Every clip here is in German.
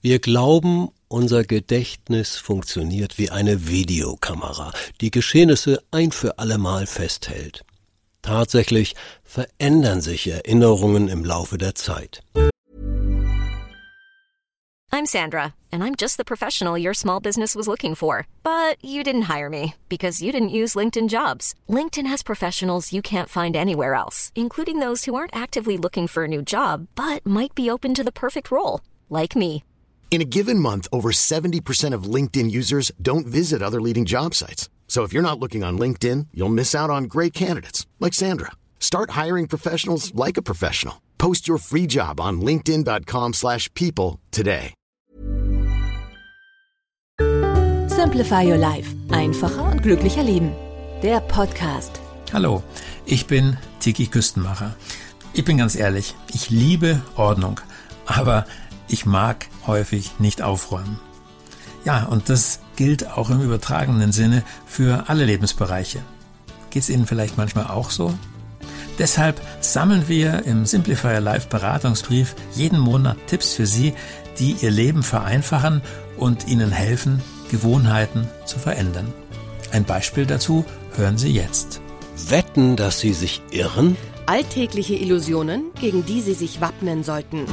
Wir glauben, unser Gedächtnis funktioniert wie eine Videokamera, die Geschehnisse ein für allemal festhält. Tatsächlich verändern sich Erinnerungen im Laufe der Zeit. I'm Sandra, and I'm just the professional your small business was looking for. But you didn't hire me because you didn't use LinkedIn jobs. LinkedIn has professionals you can't find anywhere else, including those who aren't actively looking for a new job but might be open to the perfect role, like me. In a given month, over 70% of LinkedIn users don't visit other leading job sites. So if you're not looking on LinkedIn, you'll miss out on great candidates like Sandra. Start hiring professionals like a professional. Post your free job on linkedin.com/people slash people today. Simplify Your Life. Einfacher und glücklicher Leben. Der Podcast. Hallo, ich bin Tiki Küstenmacher. Ich bin ganz ehrlich, ich liebe Ordnung, aber ich mag häufig nicht aufräumen. Ja, und das gilt auch im übertragenen Sinne für alle Lebensbereiche. Geht es Ihnen vielleicht manchmal auch so? Deshalb sammeln wir im Simplifier Live Beratungsbrief jeden Monat Tipps für Sie, die Ihr Leben vereinfachen und Ihnen helfen, Gewohnheiten zu verändern. Ein Beispiel dazu hören Sie jetzt. Wetten, dass Sie sich irren? Alltägliche Illusionen, gegen die Sie sich wappnen sollten.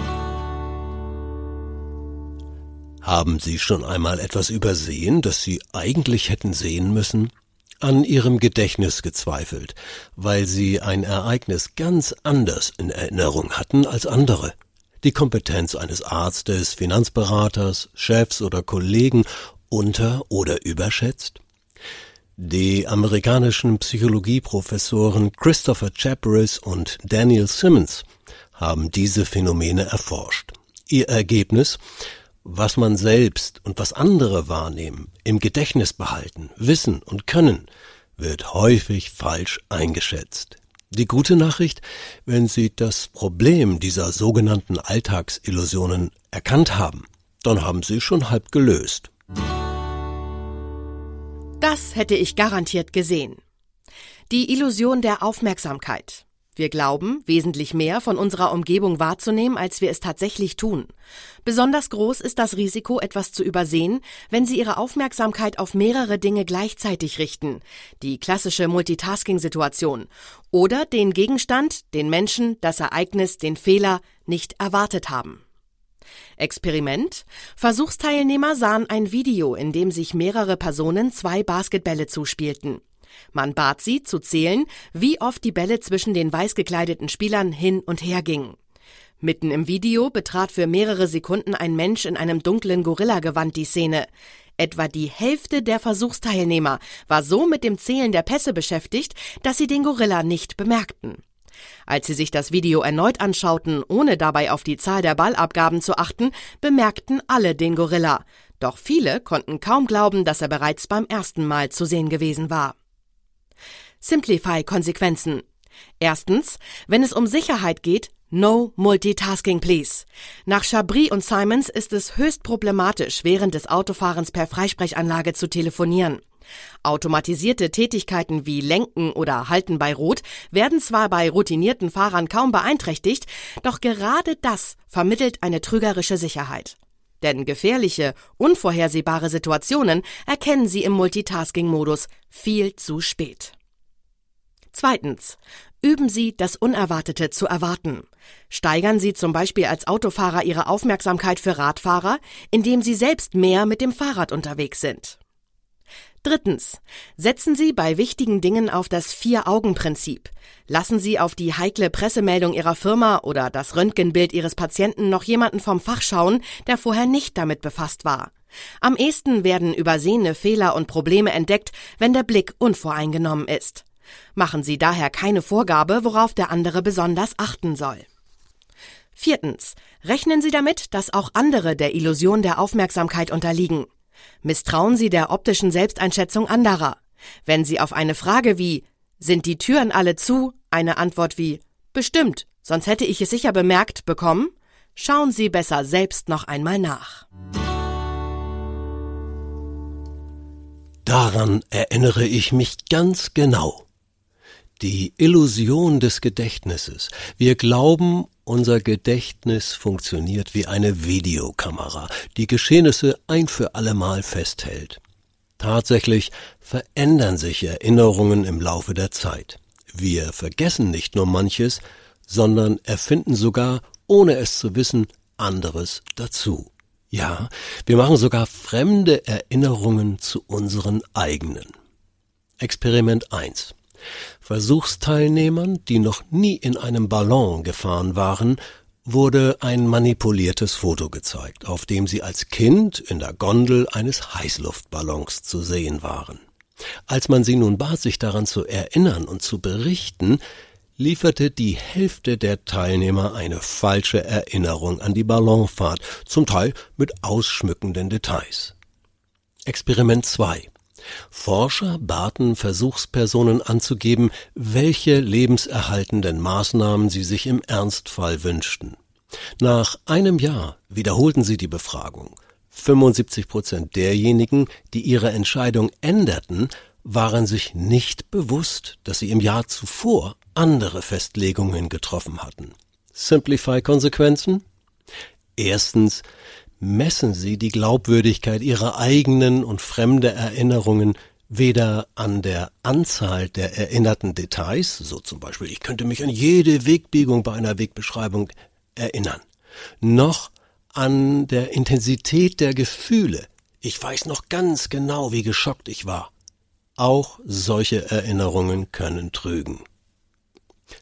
Haben Sie schon einmal etwas übersehen, das Sie eigentlich hätten sehen müssen? An Ihrem Gedächtnis gezweifelt, weil Sie ein Ereignis ganz anders in Erinnerung hatten als andere? Die Kompetenz eines Arztes, Finanzberaters, Chefs oder Kollegen unter- oder überschätzt? Die amerikanischen Psychologieprofessoren Christopher Chaperis und Daniel Simmons haben diese Phänomene erforscht. Ihr Ergebnis was man selbst und was andere wahrnehmen, im Gedächtnis behalten, wissen und können, wird häufig falsch eingeschätzt. Die gute Nachricht, wenn Sie das Problem dieser sogenannten Alltagsillusionen erkannt haben, dann haben Sie schon halb gelöst. Das hätte ich garantiert gesehen. Die Illusion der Aufmerksamkeit. Wir glauben, wesentlich mehr von unserer Umgebung wahrzunehmen, als wir es tatsächlich tun. Besonders groß ist das Risiko, etwas zu übersehen, wenn Sie Ihre Aufmerksamkeit auf mehrere Dinge gleichzeitig richten, die klassische Multitasking-Situation, oder den Gegenstand, den Menschen, das Ereignis, den Fehler nicht erwartet haben. Experiment. Versuchsteilnehmer sahen ein Video, in dem sich mehrere Personen zwei Basketbälle zuspielten. Man bat sie zu zählen, wie oft die Bälle zwischen den weiß gekleideten Spielern hin und her gingen. Mitten im Video betrat für mehrere Sekunden ein Mensch in einem dunklen Gorillagewand die Szene. Etwa die Hälfte der Versuchsteilnehmer war so mit dem Zählen der Pässe beschäftigt, dass sie den Gorilla nicht bemerkten. Als sie sich das Video erneut anschauten, ohne dabei auf die Zahl der Ballabgaben zu achten, bemerkten alle den Gorilla. Doch viele konnten kaum glauben, dass er bereits beim ersten Mal zu sehen gewesen war. Simplify-Konsequenzen. Erstens, wenn es um Sicherheit geht, No Multitasking, please. Nach Chabris und Simons ist es höchst problematisch, während des Autofahrens per Freisprechanlage zu telefonieren. Automatisierte Tätigkeiten wie Lenken oder Halten bei Rot werden zwar bei routinierten Fahrern kaum beeinträchtigt, doch gerade das vermittelt eine trügerische Sicherheit. Denn gefährliche, unvorhersehbare Situationen erkennen Sie im Multitasking-Modus viel zu spät. Zweitens. Üben Sie, das Unerwartete zu erwarten. Steigern Sie zum Beispiel als Autofahrer Ihre Aufmerksamkeit für Radfahrer, indem Sie selbst mehr mit dem Fahrrad unterwegs sind. Drittens. Setzen Sie bei wichtigen Dingen auf das Vier-Augen-Prinzip. Lassen Sie auf die heikle Pressemeldung Ihrer Firma oder das Röntgenbild Ihres Patienten noch jemanden vom Fach schauen, der vorher nicht damit befasst war. Am ehesten werden übersehene Fehler und Probleme entdeckt, wenn der Blick unvoreingenommen ist. Machen Sie daher keine Vorgabe, worauf der andere besonders achten soll. Viertens. Rechnen Sie damit, dass auch andere der Illusion der Aufmerksamkeit unterliegen. Misstrauen Sie der optischen Selbsteinschätzung anderer. Wenn Sie auf eine Frage wie Sind die Türen alle zu? eine Antwort wie Bestimmt, sonst hätte ich es sicher bemerkt bekommen, schauen Sie besser selbst noch einmal nach. Daran erinnere ich mich ganz genau. Die Illusion des Gedächtnisses. Wir glauben, unser Gedächtnis funktioniert wie eine Videokamera, die Geschehnisse ein für allemal festhält. Tatsächlich verändern sich Erinnerungen im Laufe der Zeit. Wir vergessen nicht nur manches, sondern erfinden sogar, ohne es zu wissen, anderes dazu. Ja, wir machen sogar fremde Erinnerungen zu unseren eigenen. Experiment 1. Versuchsteilnehmern, die noch nie in einem Ballon gefahren waren, wurde ein manipuliertes Foto gezeigt, auf dem sie als Kind in der Gondel eines Heißluftballons zu sehen waren. Als man sie nun bat, sich daran zu erinnern und zu berichten, lieferte die Hälfte der Teilnehmer eine falsche Erinnerung an die Ballonfahrt, zum Teil mit ausschmückenden Details. Experiment 2 Forscher baten Versuchspersonen anzugeben, welche lebenserhaltenden Maßnahmen sie sich im Ernstfall wünschten. Nach einem Jahr wiederholten sie die Befragung. 75 Prozent derjenigen, die ihre Entscheidung änderten, waren sich nicht bewusst, dass sie im Jahr zuvor andere Festlegungen getroffen hatten. Simplify Konsequenzen? Erstens, messen sie die Glaubwürdigkeit ihrer eigenen und fremder Erinnerungen weder an der Anzahl der erinnerten Details, so zum Beispiel ich könnte mich an jede Wegbiegung bei einer Wegbeschreibung erinnern, noch an der Intensität der Gefühle. Ich weiß noch ganz genau, wie geschockt ich war. Auch solche Erinnerungen können trügen.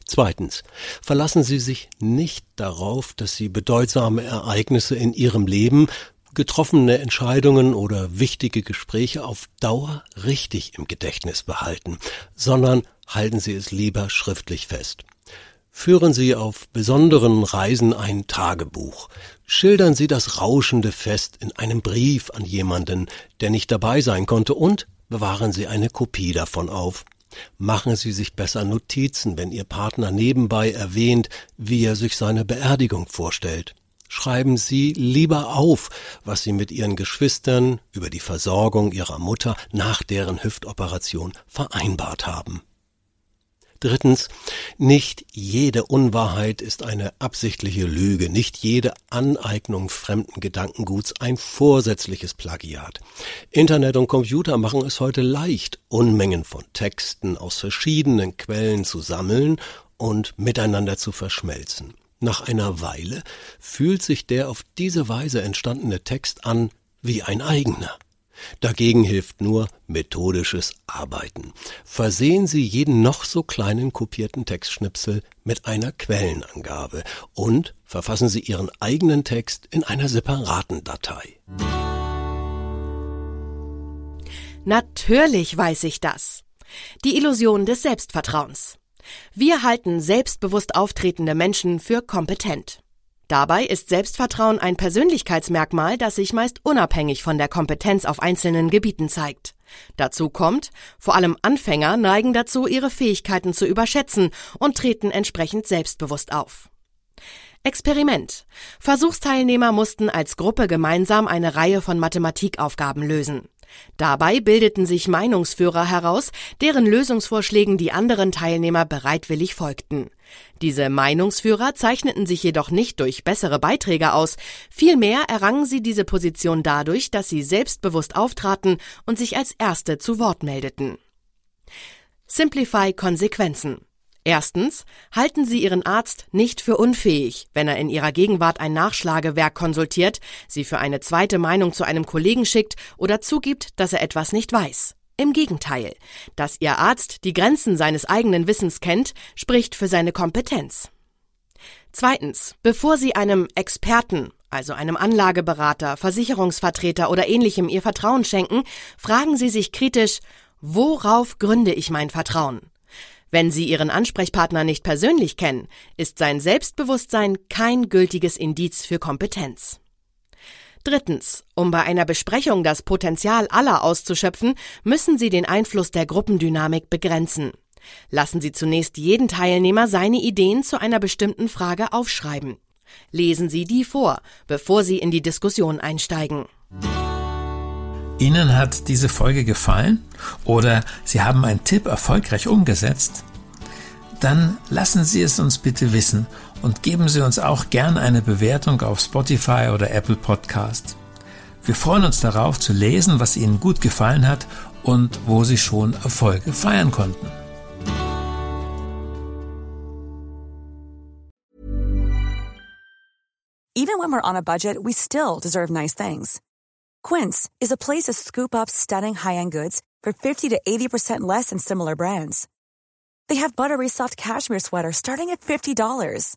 Zweitens. Verlassen Sie sich nicht darauf, dass Sie bedeutsame Ereignisse in Ihrem Leben, getroffene Entscheidungen oder wichtige Gespräche auf Dauer richtig im Gedächtnis behalten, sondern halten Sie es lieber schriftlich fest. Führen Sie auf besonderen Reisen ein Tagebuch. Schildern Sie das rauschende Fest in einem Brief an jemanden, der nicht dabei sein konnte und bewahren Sie eine Kopie davon auf. Machen Sie sich besser Notizen, wenn Ihr Partner nebenbei erwähnt, wie er sich seine Beerdigung vorstellt. Schreiben Sie lieber auf, was Sie mit Ihren Geschwistern über die Versorgung Ihrer Mutter nach deren Hüftoperation vereinbart haben. Drittens, nicht jede Unwahrheit ist eine absichtliche Lüge, nicht jede Aneignung fremden Gedankenguts ein vorsätzliches Plagiat. Internet und Computer machen es heute leicht, Unmengen von Texten aus verschiedenen Quellen zu sammeln und miteinander zu verschmelzen. Nach einer Weile fühlt sich der auf diese Weise entstandene Text an wie ein eigener. Dagegen hilft nur methodisches Arbeiten. Versehen Sie jeden noch so kleinen kopierten Textschnipsel mit einer Quellenangabe und verfassen Sie Ihren eigenen Text in einer separaten Datei. Natürlich weiß ich das. Die Illusion des Selbstvertrauens. Wir halten selbstbewusst auftretende Menschen für kompetent. Dabei ist Selbstvertrauen ein Persönlichkeitsmerkmal, das sich meist unabhängig von der Kompetenz auf einzelnen Gebieten zeigt. Dazu kommt, vor allem Anfänger neigen dazu, ihre Fähigkeiten zu überschätzen und treten entsprechend selbstbewusst auf. Experiment. Versuchsteilnehmer mussten als Gruppe gemeinsam eine Reihe von Mathematikaufgaben lösen. Dabei bildeten sich Meinungsführer heraus, deren Lösungsvorschlägen die anderen Teilnehmer bereitwillig folgten. Diese Meinungsführer zeichneten sich jedoch nicht durch bessere Beiträge aus, vielmehr errangen sie diese Position dadurch, dass sie selbstbewusst auftraten und sich als Erste zu Wort meldeten. Simplify Konsequenzen. Erstens, halten Sie Ihren Arzt nicht für unfähig, wenn er in Ihrer Gegenwart ein Nachschlagewerk konsultiert, Sie für eine zweite Meinung zu einem Kollegen schickt oder zugibt, dass er etwas nicht weiß. Im Gegenteil, dass Ihr Arzt die Grenzen seines eigenen Wissens kennt, spricht für seine Kompetenz. Zweitens, bevor Sie einem Experten, also einem Anlageberater, Versicherungsvertreter oder ähnlichem Ihr Vertrauen schenken, fragen Sie sich kritisch, worauf gründe ich mein Vertrauen? Wenn Sie Ihren Ansprechpartner nicht persönlich kennen, ist sein Selbstbewusstsein kein gültiges Indiz für Kompetenz. Drittens. Um bei einer Besprechung das Potenzial aller auszuschöpfen, müssen Sie den Einfluss der Gruppendynamik begrenzen. Lassen Sie zunächst jeden Teilnehmer seine Ideen zu einer bestimmten Frage aufschreiben. Lesen Sie die vor, bevor Sie in die Diskussion einsteigen. Ihnen hat diese Folge gefallen oder Sie haben einen Tipp erfolgreich umgesetzt? dann lassen Sie es uns bitte wissen und geben Sie uns auch gern eine Bewertung auf Spotify oder Apple Podcast. Wir freuen uns darauf zu lesen, was Ihnen gut gefallen hat und wo Sie schon Erfolge feiern konnten. Even when we're on a budget, we still deserve nice things. Quince is a place to scoop up stunning high-end goods for 50 to 80% less than similar brands. They have buttery soft cashmere sweaters starting at $50,